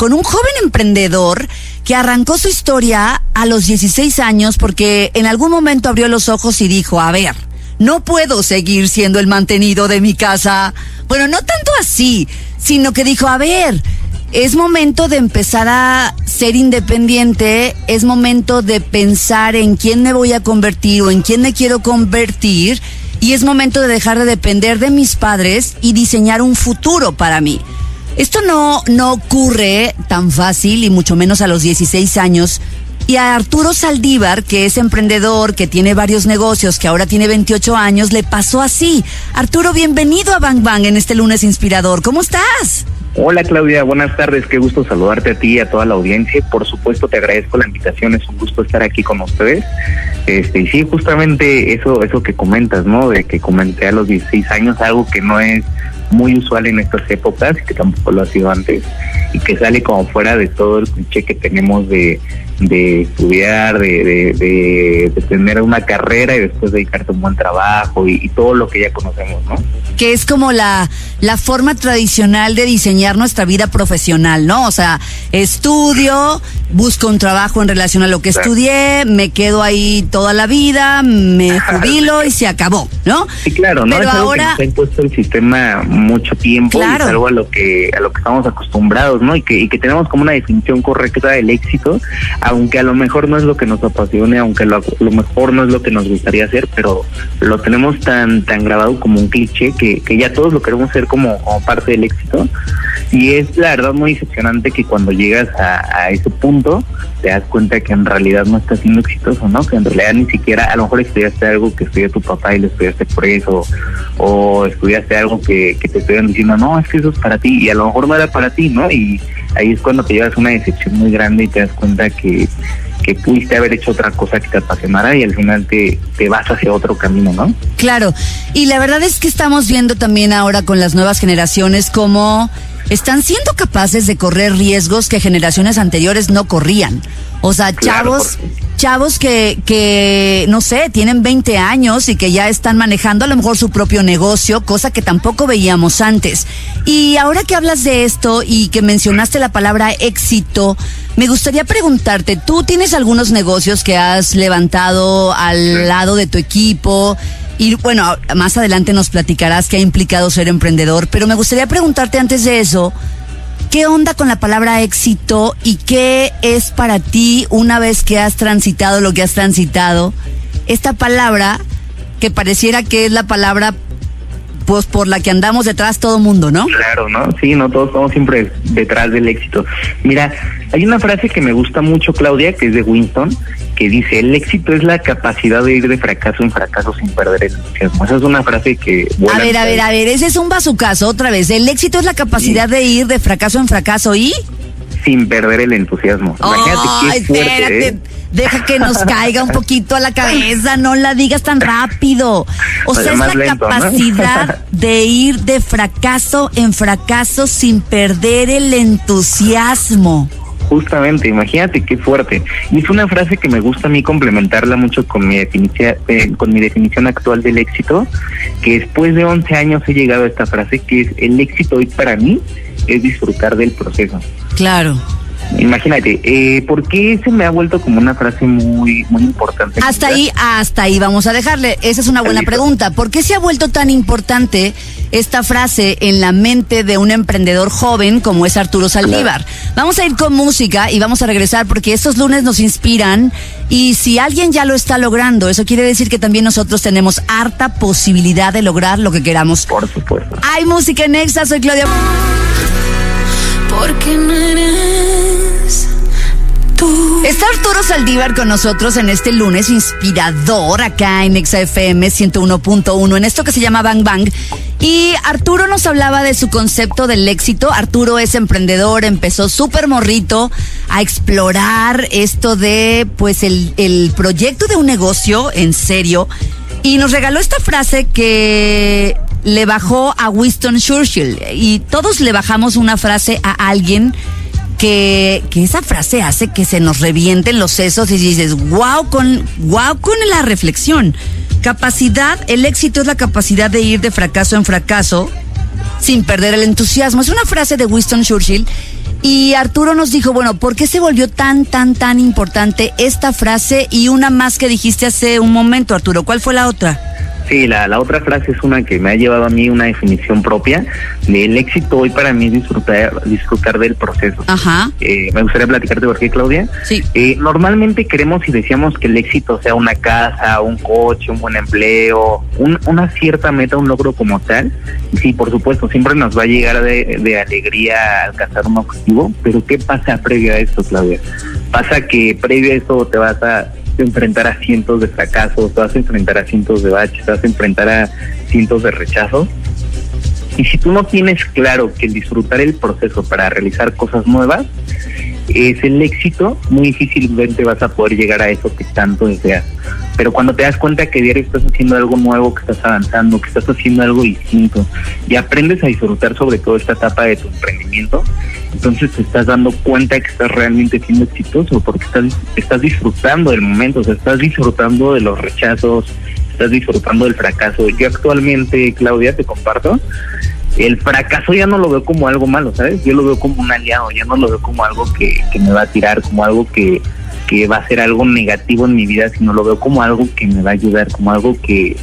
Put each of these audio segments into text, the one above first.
con un joven emprendedor que arrancó su historia a los 16 años porque en algún momento abrió los ojos y dijo, a ver, no puedo seguir siendo el mantenido de mi casa. Bueno, no tanto así, sino que dijo, a ver, es momento de empezar a ser independiente, es momento de pensar en quién me voy a convertir o en quién me quiero convertir y es momento de dejar de depender de mis padres y diseñar un futuro para mí. Esto no, no ocurre tan fácil y mucho menos a los 16 años. Y a Arturo Saldívar, que es emprendedor, que tiene varios negocios, que ahora tiene 28 años, le pasó así. Arturo, bienvenido a Bang Bang en este lunes inspirador. ¿Cómo estás? Hola Claudia, buenas tardes, qué gusto saludarte a ti y a toda la audiencia. Por supuesto te agradezco la invitación, es un gusto estar aquí con ustedes. Este, y sí, justamente eso, eso que comentas, ¿no? De que comenté a los 16 años, algo que no es muy usual en estas épocas que tampoco lo ha sido antes y que sale como fuera de todo el cliché que tenemos de, de estudiar, de, de, tener una carrera y después dedicarte a un buen trabajo y, y, todo lo que ya conocemos, ¿no? Que es como la, la forma tradicional de diseñar nuestra vida profesional, ¿no? O sea, estudio, busco un trabajo en relación a lo que estudié, me quedo ahí toda la vida, me jubilo y se acabó, ¿no? Sí, claro, ¿no? Pero ahora... Que nos ha impuesto el sistema mucho tiempo claro. y es algo a lo que, a lo que estamos acostumbrados, ¿no? Y que, y que tenemos como una definición correcta del éxito, aunque a lo mejor no es lo que nos apasione, aunque lo, lo mejor no es lo que nos gustaría hacer, pero lo tenemos tan, tan grabado como un cliché que, que ya todos lo queremos ser como, como parte del éxito. Y es la verdad muy decepcionante que cuando llegas a, a ese punto te das cuenta que en realidad no estás siendo exitoso, ¿no? Que en realidad ni siquiera, a lo mejor estudiaste algo que estudió tu papá y lo estudiaste por eso, o estudiaste algo que, que te estuvieron diciendo, no, es que eso es para ti, y a lo mejor no era para ti, ¿no? Y ahí es cuando te llevas una decepción muy grande y te das cuenta que, que pudiste haber hecho otra cosa que te apasionara y al final te, te vas hacia otro camino, ¿no? Claro, y la verdad es que estamos viendo también ahora con las nuevas generaciones cómo están siendo capaces de correr riesgos que generaciones anteriores no corrían. O sea, chavos, claro, chavos que, que, no sé, tienen 20 años y que ya están manejando a lo mejor su propio negocio, cosa que tampoco veíamos antes. Y ahora que hablas de esto y que mencionaste la palabra éxito, me gustaría preguntarte, tú tienes algunos negocios que has levantado al lado de tu equipo y bueno, más adelante nos platicarás qué ha implicado ser emprendedor, pero me gustaría preguntarte antes de eso, ¿qué onda con la palabra éxito y qué es para ti una vez que has transitado lo que has transitado? Esta palabra que pareciera que es la palabra pues por la que andamos detrás todo mundo, ¿no? Claro, ¿no? Sí, no todos estamos siempre detrás del éxito. Mira, hay una frase que me gusta mucho, Claudia, que es de Winston, que dice, el éxito es la capacidad de ir de fracaso en fracaso sin perder el entusiasmo. Esa es una frase que... A ver, a ver, a ver, ese es un bazucazo otra vez. El éxito es la capacidad sí. de ir de fracaso en fracaso y... Sin perder el entusiasmo. Imagínate oh, qué fuerte, espérate. ¿eh? Deja que nos caiga un poquito a la cabeza, no la digas tan rápido. O sea, es la lento, capacidad ¿no? de ir de fracaso en fracaso sin perder el entusiasmo. Justamente, imagínate qué fuerte. Y es una frase que me gusta a mí complementarla mucho con mi definición, eh, con mi definición actual del éxito, que después de 11 años he llegado a esta frase que es el éxito hoy para mí es disfrutar del proceso. Claro. Imagínate, eh, ¿por qué se me ha vuelto como una frase muy muy importante? Hasta ahí, hasta ahí vamos a dejarle. Esa es una buena pregunta. ¿Por qué se ha vuelto tan importante esta frase en la mente de un emprendedor joven como es Arturo Saldívar? Claro. Vamos a ir con música y vamos a regresar porque estos lunes nos inspiran y si alguien ya lo está logrando, eso quiere decir que también nosotros tenemos harta posibilidad de lograr lo que queramos. Por supuesto. Hay música en Exa, soy Claudia. Porque no eres Está Arturo Saldívar con nosotros en este lunes inspirador acá en XFM 101.1 en esto que se llama Bang Bang. Y Arturo nos hablaba de su concepto del éxito. Arturo es emprendedor, empezó súper morrito a explorar esto de, pues, el, el proyecto de un negocio en serio. Y nos regaló esta frase que le bajó a Winston Churchill. Y todos le bajamos una frase a alguien que, que, esa frase hace que se nos revienten los sesos y dices, wow, con, wow, con la reflexión. Capacidad, el éxito es la capacidad de ir de fracaso en fracaso sin perder el entusiasmo. Es una frase de Winston Churchill Y Arturo nos dijo, bueno, ¿por qué se volvió tan, tan, tan importante esta frase y una más que dijiste hace un momento, Arturo? ¿Cuál fue la otra? Sí, la, la otra frase es una que me ha llevado a mí una definición propia. El éxito hoy para mí es disfrutar, disfrutar del proceso. Ajá. Eh, me gustaría platicarte por qué, Claudia. Sí. Eh, normalmente queremos y decíamos que el éxito sea una casa, un coche, un buen empleo, una cierta meta, un logro como tal. sí, por supuesto, siempre nos va a llegar de, de alegría alcanzar un objetivo, pero ¿qué pasa previo a esto, Claudia? Pasa que previo a esto te vas a enfrentar a cientos de fracasos, te vas a enfrentar a cientos de baches, te vas a enfrentar a cientos de rechazos. Y si tú no tienes claro que disfrutar el proceso para realizar cosas nuevas es el éxito, muy difícilmente vas a poder llegar a eso que tanto deseas. Pero cuando te das cuenta que diario estás haciendo algo nuevo, que estás avanzando, que estás haciendo algo distinto y aprendes a disfrutar sobre todo esta etapa de tu emprendimiento, entonces te estás dando cuenta que estás realmente siendo exitoso porque estás, estás disfrutando del momento, o sea, estás disfrutando de los rechazos, estás disfrutando del fracaso. Yo actualmente, Claudia, te comparto, el fracaso ya no lo veo como algo malo, ¿sabes? Yo lo veo como un aliado, ya no lo veo como algo que, que me va a tirar, como algo que, que va a ser algo negativo en mi vida, sino lo veo como algo que me va a ayudar, como algo que,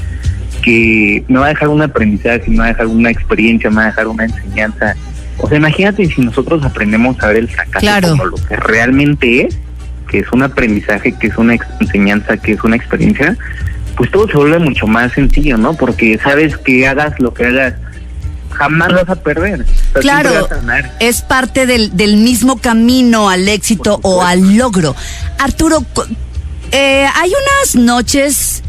que me va a dejar un aprendizaje, me va a dejar una experiencia, me va a dejar una enseñanza. O sea, imagínate si nosotros aprendemos a ver el fracaso como lo que realmente es, que es un aprendizaje, que es una enseñanza, que es una experiencia, pues todo se vuelve mucho más sencillo, ¿no? Porque sabes que hagas lo que hagas, jamás vas a perder. claro, es parte del, del mismo camino al éxito o al logro. Arturo, eh, hay unas noches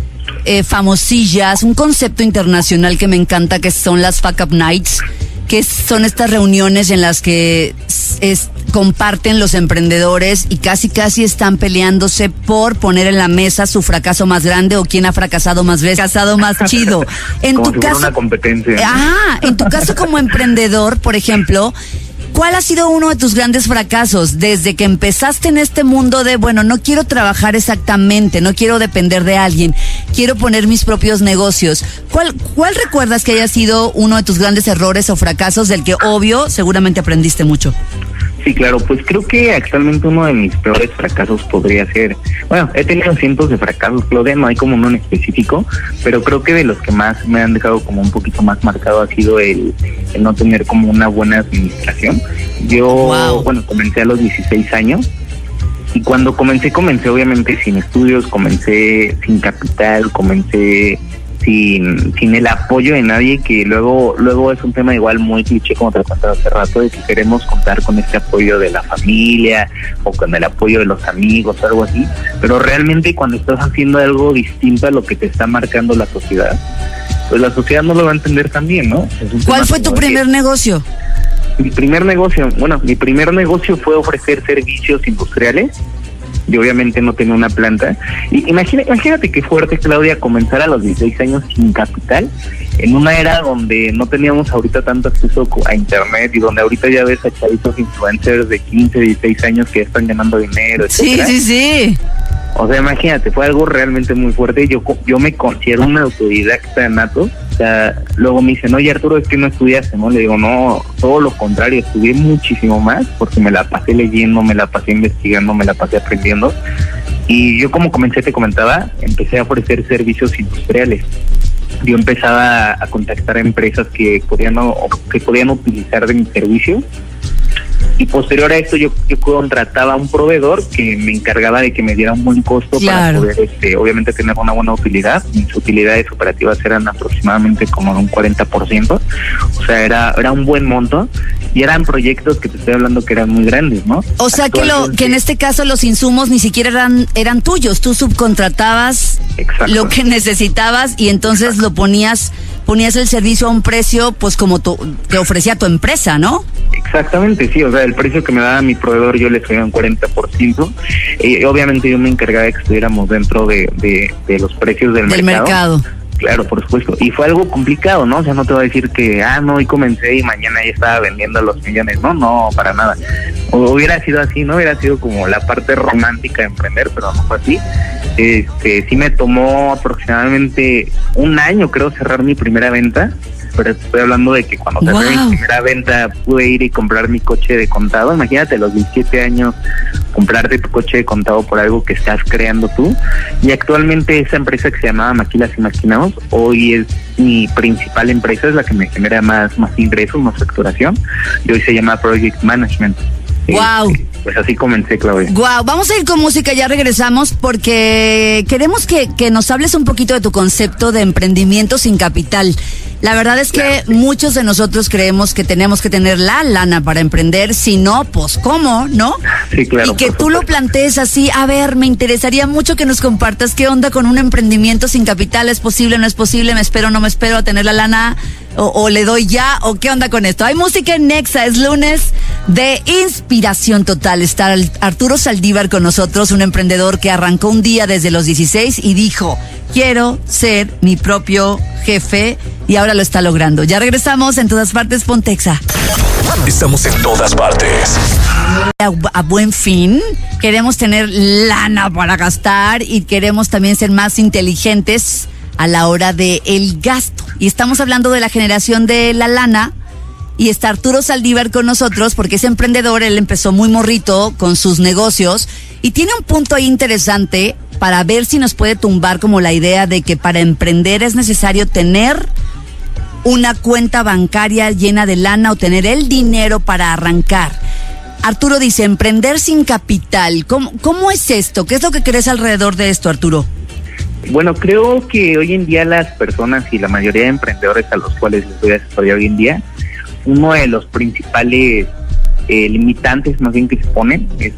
eh, famosillas, un concepto internacional que me encanta, que son las Fuck Up Nights, que son estas reuniones en las que es, comparten los emprendedores y casi casi están peleándose por poner en la mesa su fracaso más grande o quién ha fracasado más veces, fracasado más chido. En tu caso, una competencia. Ah, en tu caso como emprendedor, por ejemplo, ¿Cuál ha sido uno de tus grandes fracasos desde que empezaste en este mundo de, bueno, no quiero trabajar exactamente, no quiero depender de alguien, quiero poner mis propios negocios? ¿Cuál, cuál recuerdas que haya sido uno de tus grandes errores o fracasos del que, obvio, seguramente aprendiste mucho? Sí, claro, pues creo que actualmente uno de mis peores fracasos podría ser, bueno, he tenido cientos de fracasos, Claudia, no hay como uno en específico, pero creo que de los que más me han dejado como un poquito más marcado ha sido el, no tener como una buena administración. Yo, bueno, comencé a los 16 años y cuando comencé, comencé obviamente sin estudios, comencé sin capital, comencé sin, sin el apoyo de nadie, que luego, luego es un tema igual muy cliché, como te contaba hace rato, de que queremos contar con este apoyo de la familia o con el apoyo de los amigos o algo así, pero realmente cuando estás haciendo algo distinto a lo que te está marcando la sociedad, pues la sociedad no lo va a entender también, ¿no? ¿Cuál fue tu primer negocio? Mi primer negocio, bueno, mi primer negocio fue ofrecer servicios industriales y obviamente no tenía una planta. Y imagina, imagínate qué fuerte, Claudia, comenzar a los 16 años sin capital, en una era donde no teníamos ahorita tanto acceso a internet y donde ahorita ya ves a chavitos influencers de 15, 16 años que están ganando dinero. Sí, sí, sí. O sea, imagínate, fue algo realmente muy fuerte. Yo, yo me considero una autodidacta nato sea, luego me dicen, oye Arturo, es que no estudiaste, ¿no? Le digo, no, todo lo contrario, estudié muchísimo más porque me la pasé leyendo, me la pasé investigando, me la pasé aprendiendo. Y yo como comencé, te comentaba, empecé a ofrecer servicios industriales. Yo empezaba a contactar a empresas que podían, que podían utilizar de mi servicio y posterior a esto yo, yo contrataba a un proveedor que me encargaba de que me diera un buen costo para poder este obviamente tener una buena utilidad. Mis utilidades operativas eran aproximadamente como un 40% o sea era era un buen monto. Y eran proyectos que te estoy hablando que eran muy grandes no o sea que lo que en este caso los insumos ni siquiera eran eran tuyos. Tú subcontratabas lo que necesitabas y entonces lo ponías ponías el servicio a un precio pues como tu, te ofrecía tu empresa no Exactamente, sí, o sea, el precio que me daba mi proveedor yo le subía un 40%. y obviamente yo me encargaba de que estuviéramos dentro de, de, los precios del, del mercado. Claro, por supuesto. Y fue algo complicado, ¿no? O sea, no te voy a decir que, ah, no, hoy comencé y mañana ya estaba vendiendo los millones. No, no, para nada. O hubiera sido así, ¿no? Hubiera sido como la parte romántica de emprender, pero no fue así. Este, sí me tomó aproximadamente un año, creo, cerrar mi primera venta pero estoy hablando de que cuando wow. mi primera venta pude ir y comprar mi coche de contado. Imagínate, a los 17 años, comprarte tu coche de contado por algo que estás creando tú. Y actualmente esa empresa que se llamaba Maquilas y Maquinados, hoy es mi principal empresa, es la que me genera más, más ingresos, más facturación. Y hoy se llama Project Management. Wow. pues así comencé, Claudia. Wow, vamos a ir con música, ya regresamos porque queremos que, que nos hables un poquito de tu concepto de emprendimiento sin capital. La verdad es que muchos de nosotros creemos que tenemos que tener la lana para emprender, si no, pues cómo, ¿no? Sí, claro. Y que tú lo plantees así, a ver, me interesaría mucho que nos compartas qué onda con un emprendimiento sin capital, ¿es posible, no es posible? ¿Me espero, no me espero a tener la lana? O, le doy ya? ¿O qué onda con esto? Hay música en Nexa, es lunes de inspiración total. Está Arturo Saldívar con nosotros, un emprendedor que arrancó un día desde los 16 y dijo, quiero ser mi propio jefe y ahora lo está logrando. Ya regresamos en todas partes, Pontexa. Estamos en todas partes. A, buen fin, queremos tener lana para gastar y queremos también ser más inteligentes a la hora del el gasto. Y estamos hablando de la generación de la lana. Y está Arturo Saldívar con nosotros porque es emprendedor, él empezó muy morrito con sus negocios y tiene un punto ahí interesante para ver si nos puede tumbar como la idea de que para emprender es necesario tener una cuenta bancaria llena de lana o tener el dinero para arrancar. Arturo dice, emprender sin capital. ¿Cómo, ¿Cómo es esto? ¿Qué es lo que crees alrededor de esto, Arturo? Bueno, creo que hoy en día las personas y la mayoría de emprendedores a los cuales les doy asesoría hoy en día, uno de los principales eh, limitantes más bien que se ponen es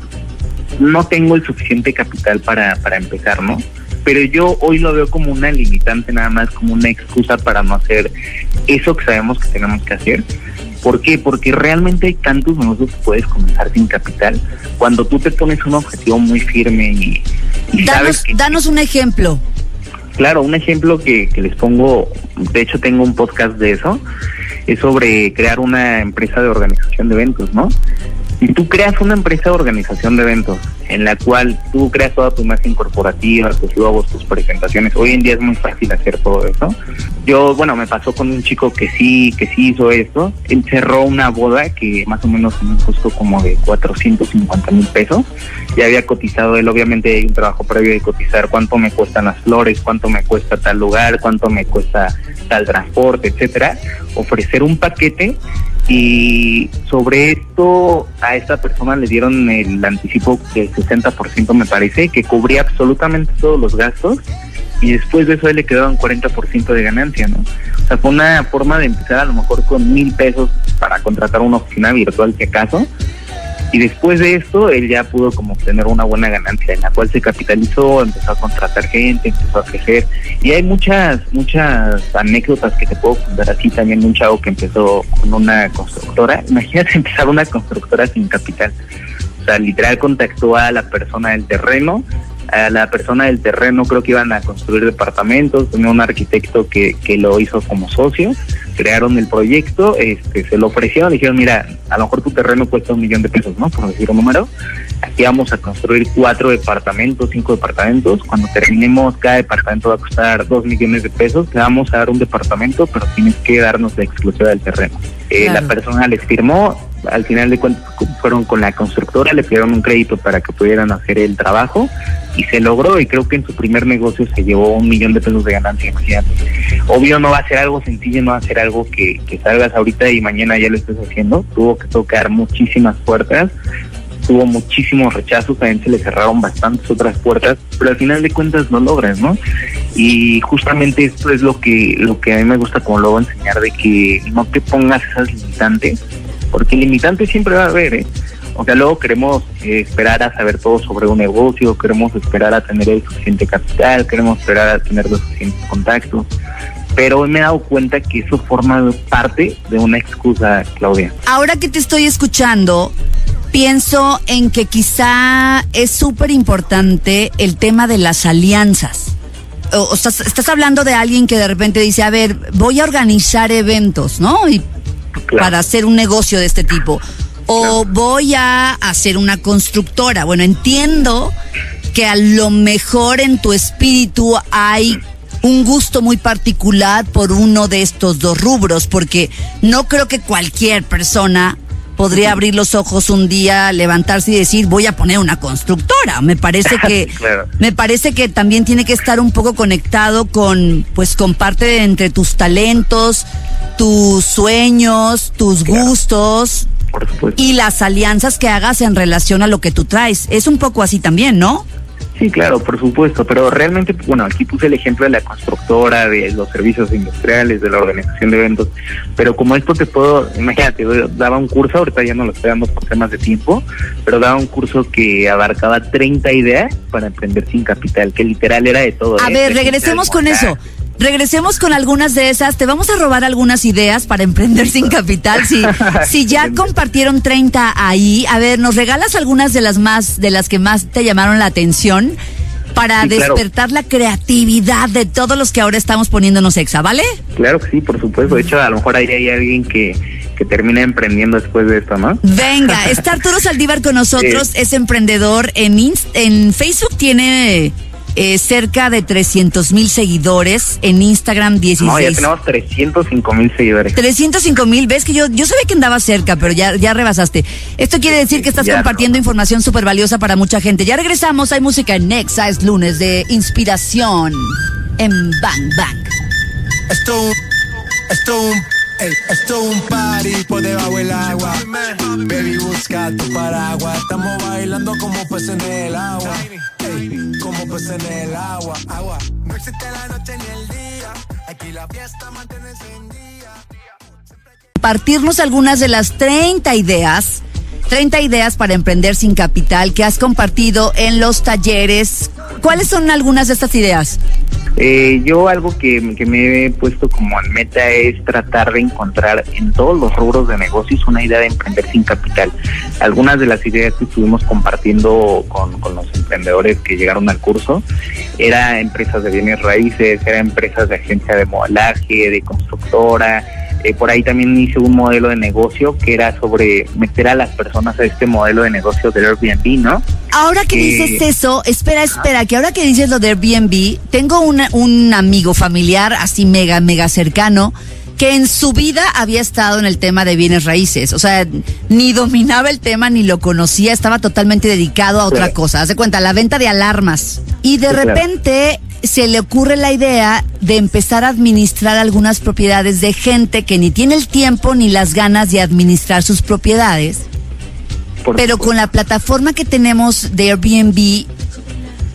no tengo el suficiente capital para, para empezar, ¿no? Pero yo hoy lo veo como una limitante, nada más como una excusa para no hacer eso que sabemos que tenemos que hacer. ¿Por qué? Porque realmente hay tantos negocios que puedes comenzar sin capital. Cuando tú te pones un objetivo muy firme y, danos, danos un ejemplo. Claro, un ejemplo que, que les pongo, de hecho tengo un podcast de eso, es sobre crear una empresa de organización de eventos, ¿no? Si tú creas una empresa de organización de eventos en la cual tú creas toda tu imagen corporativa, tus logos, tus presentaciones, hoy en día es muy fácil hacer todo eso. Yo, bueno, me pasó con un chico que sí, que sí hizo esto. Él cerró una boda que más o menos me costó como de 450 mil pesos. Ya había cotizado él, obviamente un trabajo previo de cotizar cuánto me cuestan las flores, cuánto me cuesta tal lugar, cuánto me cuesta tal transporte, etcétera. Ofrecer un paquete y sobre esto a esta persona le dieron el anticipo del 60% me parece, que cubría absolutamente todos los gastos y después de eso le quedaban 40% de ganancia, ¿no? O sea, fue una forma de empezar a lo mejor con mil pesos para contratar una oficina virtual, si acaso, y después de esto, él ya pudo como obtener una buena ganancia en la cual se capitalizó, empezó a contratar gente, empezó a crecer. Y hay muchas, muchas anécdotas que te puedo contar así. También un chavo que empezó con una constructora. Imagínate empezar una constructora sin capital. O sea, literal contactó a la persona del terreno, a la persona del terreno creo que iban a construir departamentos, tenía un arquitecto que, que lo hizo como socio, crearon el proyecto, este, se lo ofrecieron, dijeron, mira, a lo mejor tu terreno cuesta un millón de pesos, ¿no? Por decir un número, aquí vamos a construir cuatro departamentos, cinco departamentos, cuando terminemos cada departamento va a costar dos millones de pesos, te vamos a dar un departamento, pero tienes que darnos la exclusiva del terreno. Eh, la persona les firmó, al final de cuentas fueron con la constructora, le pidieron un crédito para que pudieran hacer el trabajo y se logró y creo que en su primer negocio se llevó un millón de pesos de ganancia, Obvio no va a ser algo sencillo, no va a ser algo que, que salgas ahorita y mañana ya lo estés haciendo, tuvo que tocar muchísimas puertas, tuvo muchísimos rechazos, también se le cerraron bastantes otras puertas, pero al final de cuentas no logras, ¿no? Y justamente esto es lo que lo que a mí me gusta como luego enseñar de que no te pongas esas limitantes porque limitantes siempre va a haber, ¿eh? O sea, luego queremos eh, esperar a saber todo sobre un negocio, queremos esperar a tener el suficiente capital, queremos esperar a tener los suficientes contactos. Pero me he dado cuenta que eso forma parte de una excusa, Claudia. Ahora que te estoy escuchando, pienso en que quizá es súper importante el tema de las alianzas. O, estás, estás, hablando de alguien que de repente dice, a ver, voy a organizar eventos, ¿no? Y para hacer un negocio de este tipo. O voy a hacer una constructora. Bueno, entiendo que a lo mejor en tu espíritu hay un gusto muy particular por uno de estos dos rubros, porque no creo que cualquier persona podría abrir los ojos un día, levantarse y decir, voy a poner una constructora. Me parece que, me parece que también tiene que estar un poco conectado con, pues, con parte de entre tus talentos, tus sueños, tus gustos. Y las alianzas que hagas en relación a lo que tú traes. Es un poco así también, ¿no? Sí, claro, por supuesto, pero realmente, bueno, aquí puse el ejemplo de la constructora, de los servicios industriales, de la organización de eventos, pero como esto te puedo, imagínate, daba un curso, ahorita ya no lo dando por temas de tiempo, pero daba un curso que abarcaba 30 ideas para emprender sin capital, que literal era de todo. A ¿eh? ver, regresemos con eso. Regresemos con algunas de esas. Te vamos a robar algunas ideas para emprender sin capital. Si, si ya compartieron 30 ahí, a ver, ¿nos regalas algunas de las más, de las que más te llamaron la atención? Para despertar la creatividad de todos los que ahora estamos poniéndonos exa, ¿vale? Claro que sí, por supuesto. De hecho, a lo mejor ahí hay alguien que, que termina emprendiendo después de esto, ¿no? Venga, está Arturo Saldívar con nosotros, es emprendedor en, en Facebook, tiene eh, cerca de 300 mil seguidores, en Instagram 16. No, ya tenemos 305 mil seguidores. 305 mil, ves que yo, yo sabía que andaba cerca, pero ya, ya rebasaste. Esto quiere decir que estás compartiendo información súper valiosa para mucha gente. Ya regresamos, hay música en Nexa, es lunes de inspiración en Bang Bang. Esto, esto Ey, esto es un party por debajo del agua. Baby, busca tu paraguas. Estamos bailando como peces en el agua. Ey, como peces en el agua. Agua. No existe la noche ni el día. Aquí la fiesta mantiene día. Partirnos algunas de las 30 ideas 30 ideas para emprender sin capital que has compartido en los talleres. ¿Cuáles son algunas de estas ideas? Eh, yo algo que, me he puesto como en meta es tratar de encontrar en todos los rubros de negocios una idea de emprender sin capital. Algunas de las ideas que estuvimos compartiendo con, los emprendedores que llegaron al curso era empresas de bienes raíces, era empresas de agencia de modelaje, de constructora. Eh, por ahí también hice un modelo de negocio que era sobre meter a las personas a este modelo de negocio del Airbnb, ¿no? Ahora que dices eso, espera, espera, que ahora que dices lo de Airbnb, tengo un amigo familiar así mega, mega cercano que en su vida había estado en el tema de bienes raíces. O sea, ni dominaba el tema, ni lo conocía, estaba totalmente dedicado a otra cosa. Haz de cuenta, la venta de alarmas. Y de repente se le ocurre la idea de empezar a administrar algunas propiedades de gente que ni tiene el tiempo ni las ganas de administrar sus propiedades pero con la plataforma que tenemos de Airbnb,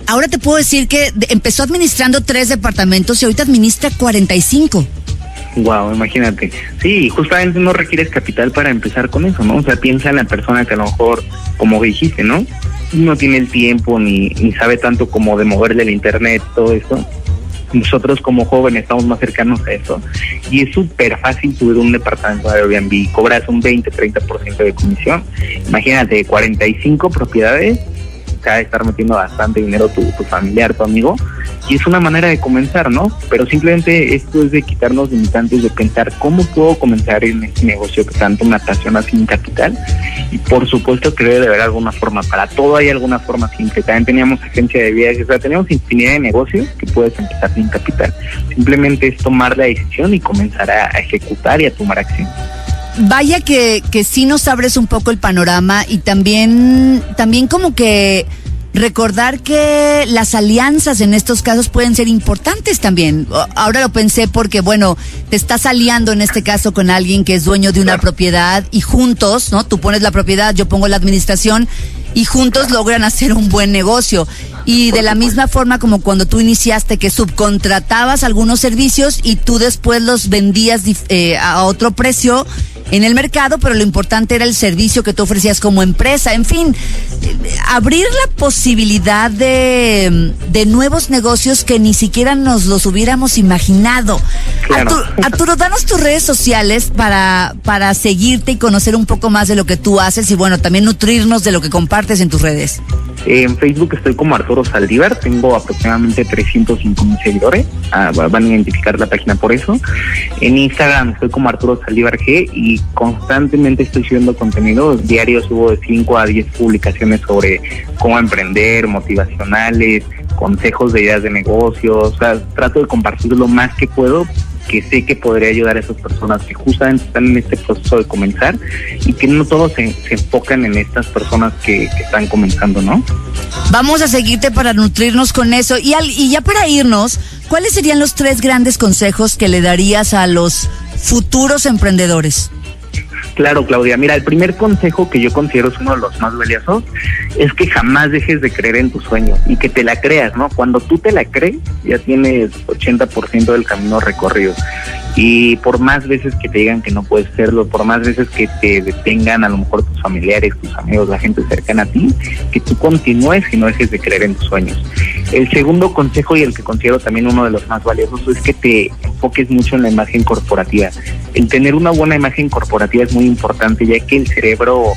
ahora te puedo decir que empezó administrando tres departamentos y ahorita administra 45. Wow, imagínate. Sí, justamente no requieres capital para empezar con eso, ¿no? O sea, piensa en la persona que a lo mejor, como dijiste, ¿no? No tiene el tiempo ni, ni sabe tanto como de moverle el internet, todo eso. Nosotros como jóvenes estamos más cercanos a eso. Y es súper fácil subir un departamento de Airbnb, cobras un 20-30% de comisión, imagínate 45 propiedades de estar metiendo bastante dinero tu, tu familiar, tu amigo, y es una manera de comenzar, ¿no? Pero simplemente esto es de quitarnos limitantes de pensar cómo puedo comenzar en este negocio que tanto me apasiona sin capital, y por supuesto que debe de haber alguna forma, para todo hay alguna forma simple, también teníamos agencia de viajes, o sea, tenemos infinidad de negocios que puedes empezar sin capital, simplemente es tomar la decisión y comenzar a ejecutar y a tomar acción. Vaya que, que sí nos abres un poco el panorama y también, también como que recordar que las alianzas en estos casos pueden ser importantes también. Ahora lo pensé porque, bueno, te estás aliando en este caso con alguien que es dueño de una propiedad y juntos, ¿no? Tú pones la propiedad, yo pongo la administración y juntos logran hacer un buen negocio. Y de la misma forma como cuando tú iniciaste que subcontratabas algunos servicios y tú después los vendías eh, a otro precio en el mercado, pero lo importante era el servicio que tú ofrecías como empresa. En fin, abrir la posibilidad de, nuevos negocios que ni siquiera nos los hubiéramos imaginado. Arturo, danos tus redes sociales para, para seguirte y conocer un poco más de lo que tú haces y bueno, también nutrirnos de lo que compartes en tus redes. En Facebook estoy como Arturo Saldívar, tengo aproximadamente 305 mil seguidores, ah, van a identificar la página por eso. En Instagram estoy como Arturo Saldívar G y constantemente estoy subiendo contenido, diario subo de 5 a 10 publicaciones sobre cómo emprender, motivacionales, consejos de ideas de negocios, o sea, trato de compartir lo más que puedo que sé que podría ayudar a esas personas que justamente están en este proceso de comenzar y que no todos se, enfocan en estas personas que, están comenzando, ¿no? Vamos a seguirte para nutrirnos con eso y, y ya para irnos, ¿cuáles serían los tres grandes consejos que le darías a los futuros emprendedores? Claro, Claudia. Mira, el primer consejo que yo considero es uno de los más valiosos es que jamás dejes de creer en tus sueños y que te la creas, ¿no? Cuando tú te la crees, ya tienes 80% del camino recorrido. Y por más veces que te digan que no puedes serlo, por más veces que te detengan a lo mejor tus familiares, tus amigos, la gente cercana a ti, que tú continúes y no dejes de creer en tus sueños. El segundo consejo y el que considero también uno de los más valiosos es que te enfoques mucho en la imagen corporativa. El tener una buena imagen corporativa es muy importante ya que el cerebro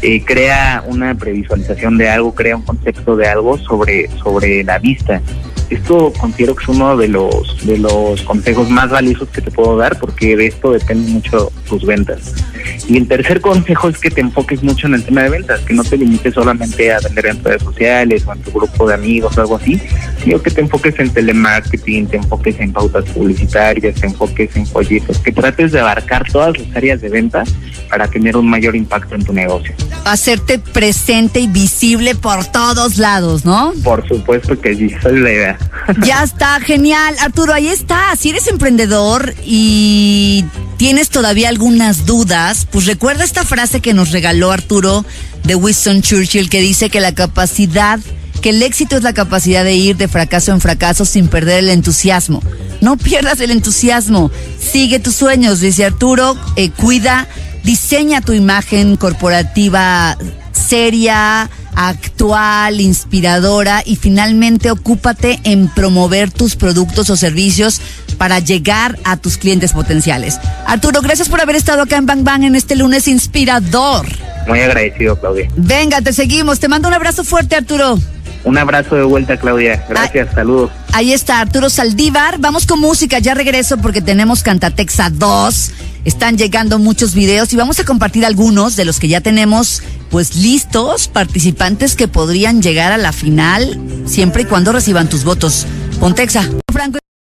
eh, crea una previsualización de algo, crea un concepto de algo sobre, sobre la vista. Esto considero que es uno de los, de los consejos más valiosos que te puedo dar porque de esto dependen mucho tus ventas. Y el tercer consejo es que te enfoques mucho en el tema de ventas, que no te limites solamente a vender en redes sociales o en tu grupo de amigos o algo así, sino que te enfoques en telemarketing, te enfoques en pautas publicitarias, te enfoques en folletos, que trates de abarcar todas las áreas de venta para tener un mayor impacto en tu negocio. Hacerte presente y visible por todos lados, ¿no? Por supuesto que sí, esa es la idea. Ya está, genial. Arturo, ahí está. Si eres emprendedor y tienes todavía algunas dudas, pues recuerda esta frase que nos regaló Arturo de Winston Churchill que dice que la capacidad, que el éxito es la capacidad de ir de fracaso en fracaso sin perder el entusiasmo. No pierdas el entusiasmo, sigue tus sueños, dice Arturo, eh, cuida, diseña tu imagen corporativa seria, actual, inspiradora y finalmente ocúpate en promover tus productos o servicios para llegar a tus clientes potenciales. Arturo, gracias por haber estado acá en Bang Bang en este lunes inspirador. Muy agradecido, Claudia. Venga, te seguimos. Te mando un abrazo fuerte, Arturo. Un abrazo de vuelta, Claudia. Gracias, saludos. Ahí está Arturo Saldívar. Vamos con música, ya regreso porque tenemos Cantatexa 2. Están llegando muchos videos y vamos a compartir algunos de los que ya tenemos pues listos, participantes que podrían llegar a la final siempre y cuando reciban tus votos. Pontexa. Franco